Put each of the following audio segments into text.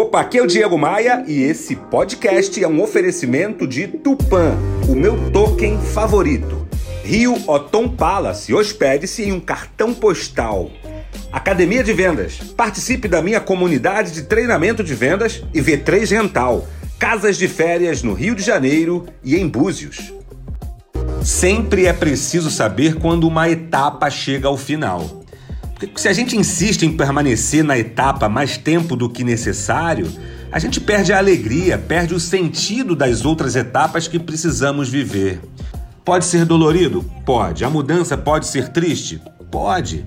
Opa, aqui é o Diego Maia e esse podcast é um oferecimento de Tupan, o meu token favorito. Rio Otom Palace, hospede-se em um cartão postal. Academia de Vendas, participe da minha comunidade de treinamento de vendas e V3 Rental, casas de férias no Rio de Janeiro e em Búzios. Sempre é preciso saber quando uma etapa chega ao final. Porque se a gente insiste em permanecer na etapa mais tempo do que necessário, a gente perde a alegria, perde o sentido das outras etapas que precisamos viver. Pode ser dolorido? Pode. A mudança pode ser triste? Pode.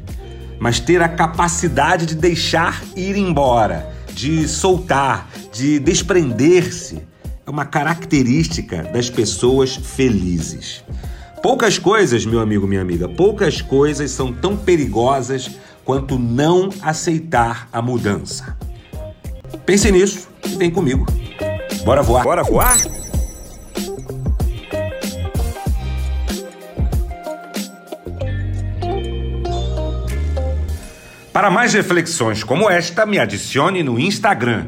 Mas ter a capacidade de deixar ir embora, de soltar, de desprender-se, é uma característica das pessoas felizes. Poucas coisas, meu amigo, minha amiga, poucas coisas são tão perigosas quanto não aceitar a mudança. Pense nisso e vem comigo. Bora voar? Bora voar? Para mais reflexões como esta, me adicione no Instagram.